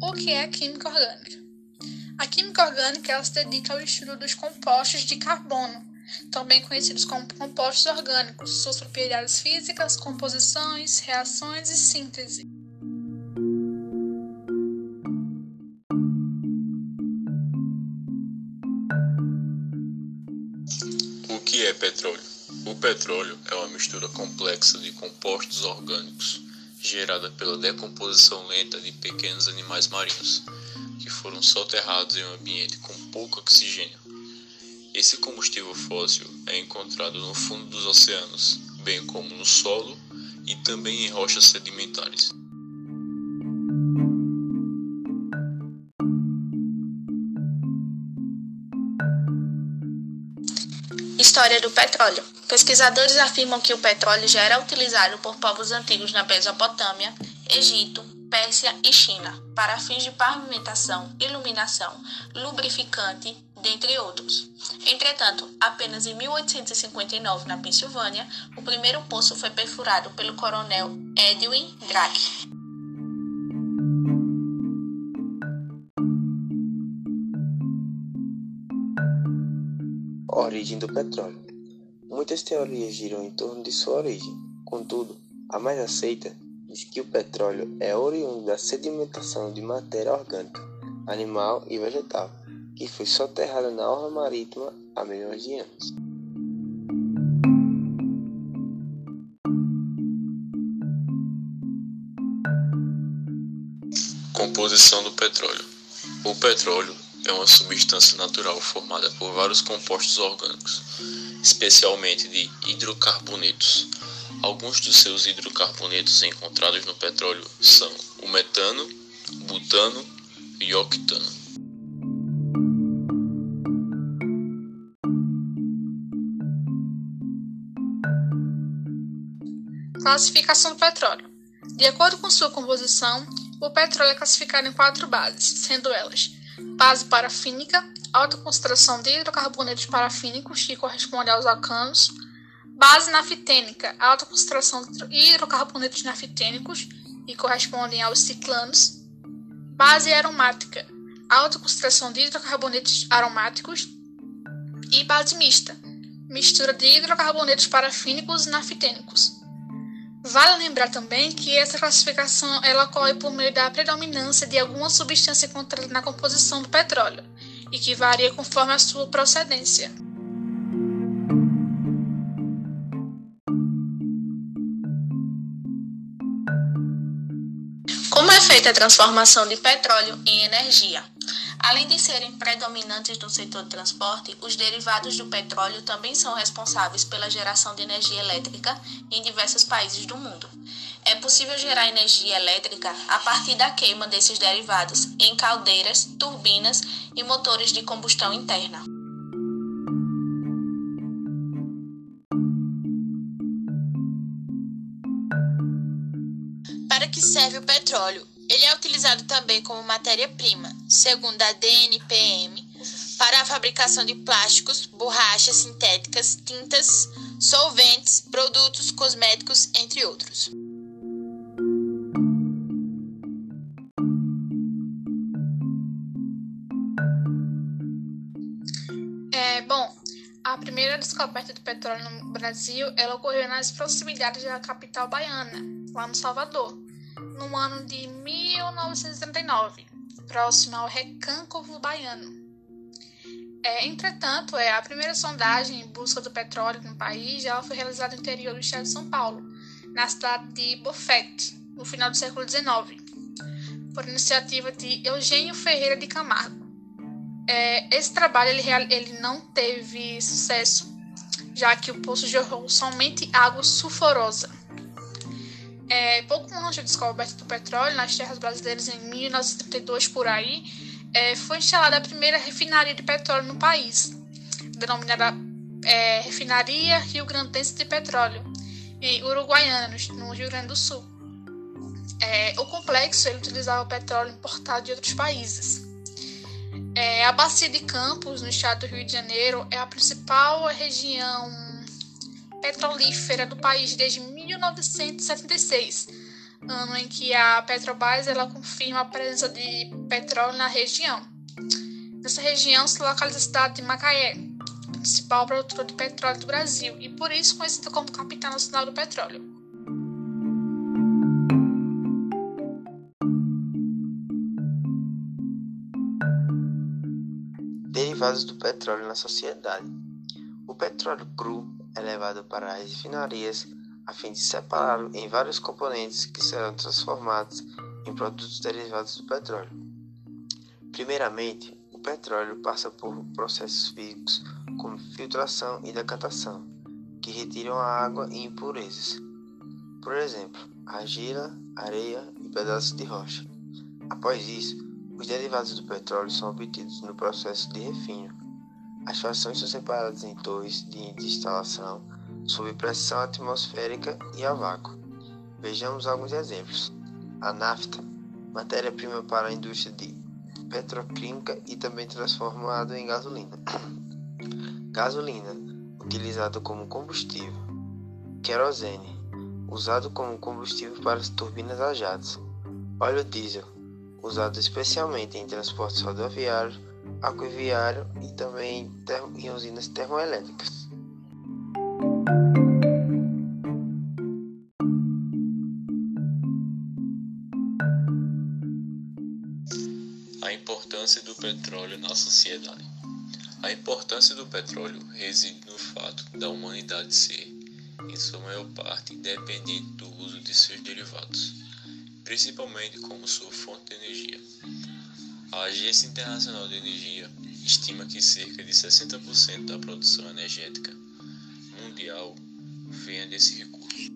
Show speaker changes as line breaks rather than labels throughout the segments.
O que é química orgânica? A química orgânica ela se dedica ao estudo dos compostos de carbono, também conhecidos como compostos orgânicos, suas propriedades físicas, composições, reações e síntese.
O que é petróleo? O petróleo é uma mistura complexa de compostos orgânicos gerada pela decomposição lenta de pequenos animais marinhos que foram soterrados em um ambiente com pouco oxigênio. Esse combustível fóssil é encontrado no fundo dos oceanos, bem como no solo e também em rochas sedimentares.
História do petróleo. Pesquisadores afirmam que o petróleo já era utilizado por povos antigos na Mesopotâmia, Egito, Pérsia e China, para fins de pavimentação, iluminação, lubrificante, dentre outros. Entretanto, apenas em 1859, na Pensilvânia, o primeiro poço foi perfurado pelo coronel Edwin Drake.
Origem do petróleo. Muitas teorias giram em torno de sua origem. Contudo, a mais aceita diz que o petróleo é oriundo da sedimentação de matéria orgânica, animal e vegetal, que foi soterrada na orla marítima há milhões de anos.
Composição do petróleo. O petróleo é uma substância natural formada por vários compostos orgânicos, especialmente de hidrocarbonetos. Alguns dos seus hidrocarbonetos encontrados no petróleo são o metano, butano e octano.
Classificação do petróleo. De acordo com sua composição, o petróleo é classificado em quatro bases, sendo elas base parafínica, alta concentração de hidrocarbonetos parafínicos, que corresponde aos alcanos, base naftênica, alta concentração de hidrocarbonetos naftênicos, que correspondem aos ciclanos, base aromática, alta concentração de hidrocarbonetos aromáticos, e base mista, mistura de hidrocarbonetos parafínicos e naftênicos. Vale lembrar também que essa classificação ela ocorre por meio da predominância de alguma substância encontrada na composição do petróleo e que varia conforme a sua procedência.
Como é feita a transformação de petróleo em energia? Além de serem predominantes no setor de transporte, os derivados do petróleo também são responsáveis pela geração de energia elétrica em diversos países do mundo. É possível gerar energia elétrica a partir da queima desses derivados em caldeiras, turbinas e motores de combustão interna.
Para que serve o petróleo? Ele é utilizado também como matéria-prima, segundo a DNPM, para a fabricação de plásticos, borrachas sintéticas, tintas, solventes, produtos cosméticos, entre outros.
A primeira descoberta do petróleo no Brasil ela ocorreu nas proximidades da capital baiana, lá no Salvador no ano de 1939, próximo ao Recôncavo Baiano. É, entretanto, é, a primeira sondagem em busca do petróleo no país já foi realizada no interior do estado de São Paulo, na cidade de Bofete, no final do século XIX, por iniciativa de Eugênio Ferreira de Camargo. É, esse trabalho ele, ele não teve sucesso, já que o poço jorrou somente água sulfurosa. É, pouco antes da descoberta do petróleo nas terras brasileiras em 1932 por aí, é, foi instalada a primeira refinaria de petróleo no país, denominada é, Refinaria Rio Grandense de Petróleo, em Uruguaiana, no Rio Grande do Sul. É, o complexo ele utilizava petróleo importado de outros países. É, a Bacia de Campos, no estado do Rio de Janeiro, é a principal região petrolífera do país desde 1976, ano em que a Petrobras ela confirma a presença de petróleo na região. Nessa região se localiza a cidade de Macaé, principal produtor de petróleo do Brasil e por isso conhecida como capital nacional do petróleo.
Derivados do petróleo na sociedade. O petróleo cru é levado para as refinarias a fim de separá-lo em vários componentes que serão transformados em produtos derivados do petróleo. Primeiramente, o petróleo passa por processos físicos como filtração e decantação, que retiram a água e impurezas. Por exemplo, argila, areia e pedaços de rocha. Após isso, os derivados do petróleo são obtidos no processo de refino. As frações são separadas em torres de instalação sob pressão atmosférica e a vácuo. Vejamos alguns exemplos. A nafta, matéria-prima para a indústria de petroquímica e também transformado em gasolina. gasolina, utilizado como combustível. Querosene, usado como combustível para as turbinas a jatos. Óleo diesel, usado especialmente em transportes rodoviários, aquaviário e também em usinas termoelétricas.
A importância do petróleo na sociedade. A importância do petróleo reside no fato da humanidade ser, em sua maior parte, dependente do uso de seus derivados, principalmente como sua fonte de energia. A Agência Internacional de Energia estima que cerca de 60% da produção energética mundial venha desse recurso.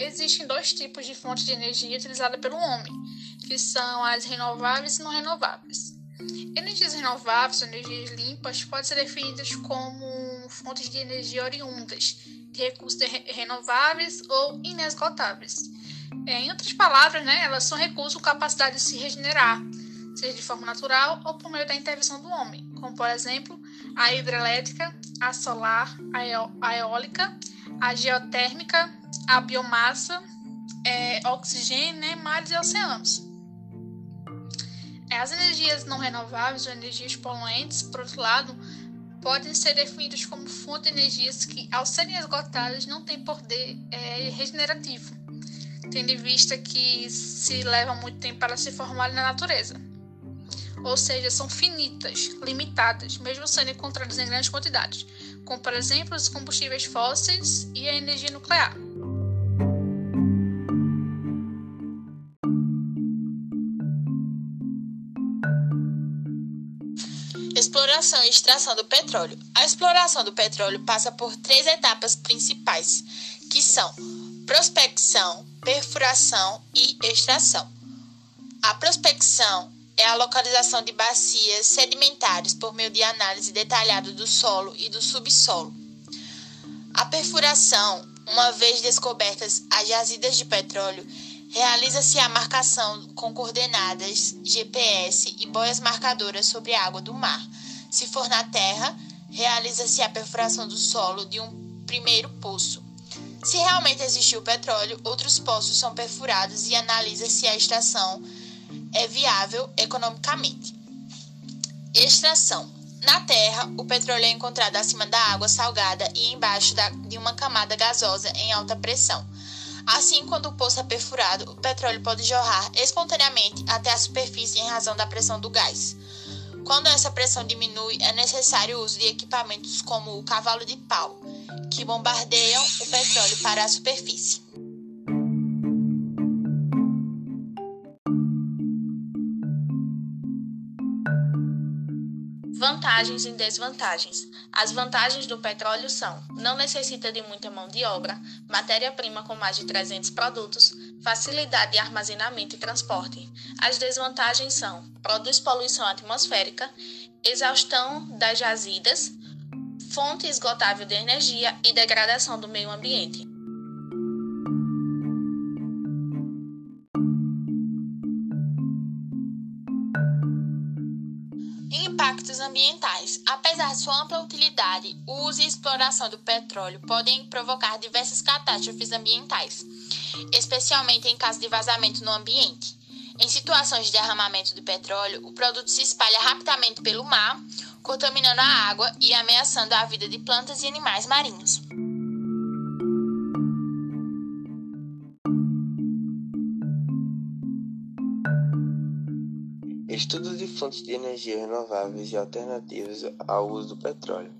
existem dois tipos de fontes de energia utilizada pelo homem, que são as renováveis e não renováveis. Energias renováveis, energias limpas, podem ser definidas como fontes de energia oriundas de recursos renováveis ou inesgotáveis. É, em outras palavras, né, elas são recursos com capacidade de se regenerar, seja de forma natural ou por meio da intervenção do homem, como por exemplo a hidrelétrica, a solar, a eólica, a geotérmica, a biomassa, é, oxigênio, né, mares e oceanos. É, as energias não renováveis ou energias poluentes, por outro lado, podem ser definidas como fontes de energias que, ao serem esgotadas, não têm poder é, regenerativo, tendo em vista que se leva muito tempo para se formarem na natureza. Ou seja, são finitas, limitadas, mesmo sendo encontradas em grandes quantidades, como por exemplo os combustíveis fósseis e a energia nuclear.
Exploração e extração do petróleo. A exploração do petróleo passa por três etapas principais, que são prospecção, perfuração e extração. A prospecção é a localização de bacias sedimentares por meio de análise detalhada do solo e do subsolo. A perfuração, uma vez descobertas as jazidas de petróleo, realiza-se a marcação com coordenadas GPS e boias marcadoras sobre a água do mar se for na terra, realiza-se a perfuração do solo de um primeiro poço. Se realmente existiu petróleo, outros poços são perfurados e analisa se a extração é viável economicamente. Extração. Na Terra, o petróleo é encontrado acima da água salgada e embaixo da, de uma camada gasosa em alta pressão. Assim, quando o poço é perfurado, o petróleo pode jorrar espontaneamente até a superfície em razão da pressão do gás. Quando essa pressão diminui, é necessário o uso de equipamentos como o cavalo de pau, que bombardeiam o petróleo para a superfície.
Vantagens e desvantagens. As vantagens do petróleo são: não necessita de muita mão de obra, matéria-prima com mais de 300 produtos, facilidade de armazenamento e transporte. As desvantagens são: produz poluição atmosférica, exaustão das jazidas, fonte esgotável de energia e degradação do meio ambiente.
Impactos ambientais. Apesar de sua ampla utilidade, o uso e exploração do petróleo podem provocar diversas catástrofes ambientais, especialmente em caso de vazamento no ambiente. Em situações de derramamento de petróleo, o produto se espalha rapidamente pelo mar, contaminando a água e ameaçando a vida de plantas e animais marinhos.
Estudo de fontes de energia renováveis e alternativas ao uso do petróleo.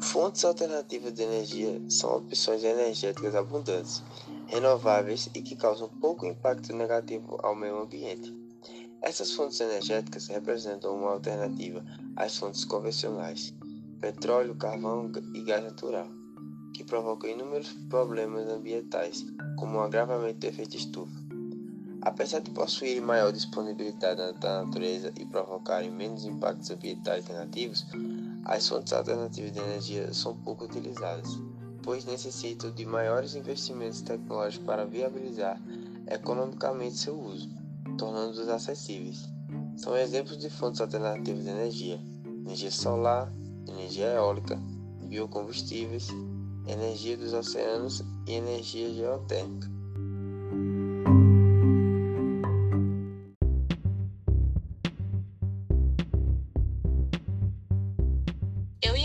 Fontes alternativas de energia são opções energéticas abundantes, renováveis e que causam pouco impacto negativo ao meio ambiente. Essas fontes energéticas representam uma alternativa às fontes convencionais, petróleo, carvão e gás natural, que provocam inúmeros problemas ambientais, como o agravamento do efeito estufa. Apesar de possuírem maior disponibilidade da natureza e provocarem menos impactos ambientais negativos, as fontes alternativas de energia são pouco utilizadas, pois necessitam de maiores investimentos tecnológicos para viabilizar economicamente seu uso, tornando-os acessíveis. São exemplos de fontes alternativas de energia: energia solar, energia eólica, biocombustíveis, energia dos oceanos e energia geotérmica.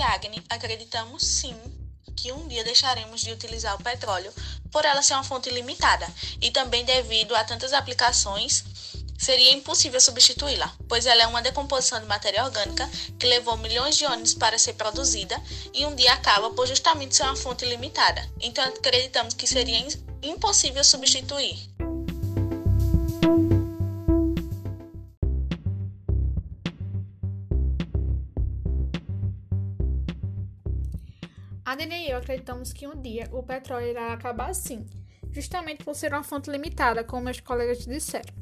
Agni, acreditamos sim que um dia deixaremos de utilizar o petróleo por ela ser uma fonte limitada e também devido a tantas aplicações seria impossível substituí-la, pois ela é uma decomposição de matéria orgânica que levou milhões de anos para ser produzida e um dia acaba por justamente ser uma fonte limitada. Então acreditamos que seria impossível substituir.
A e eu acreditamos que um dia o petróleo irá acabar sim, justamente por ser uma fonte limitada, como meus colegas disseram.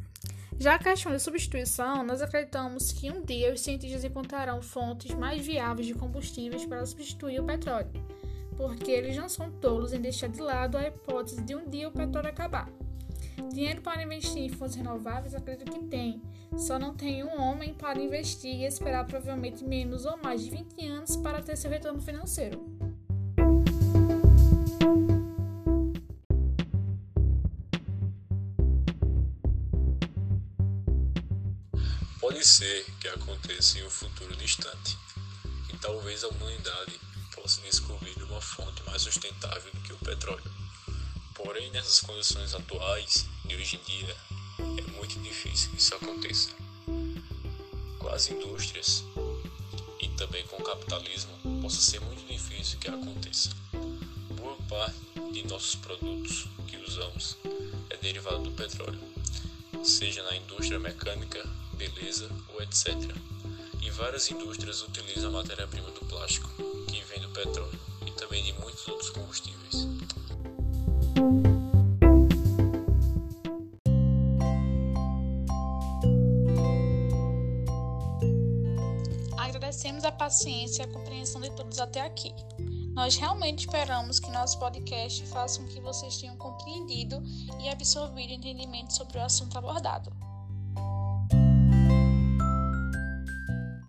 Já a questão de substituição, nós acreditamos que um dia os cientistas encontrarão fontes mais viáveis de combustíveis para substituir o petróleo, porque eles não são tolos em deixar de lado a hipótese de um dia o petróleo acabar. Dinheiro para investir em fontes renováveis, acredito que tem. Só não tem um homem para investir e esperar provavelmente menos ou mais de 20 anos para ter seu retorno financeiro.
Pode ser que aconteça em um futuro distante, e talvez a humanidade possa descobrir uma fonte mais sustentável do que o petróleo. Porém, nessas condições atuais de hoje em dia, é muito difícil que isso aconteça. Com as indústrias e também com o capitalismo, possa ser muito difícil que aconteça. Boa parte de nossos produtos que usamos é derivado do petróleo, seja na indústria mecânica, beleza ou etc. E várias indústrias utilizam a matéria-prima do plástico, que vem do petróleo, e também de muitos outros combustíveis.
Agradecemos a paciência e a compreensão de todos até aqui. Nós realmente esperamos que nosso podcast faça com que vocês tenham compreendido e absorvido entendimento sobre o assunto abordado.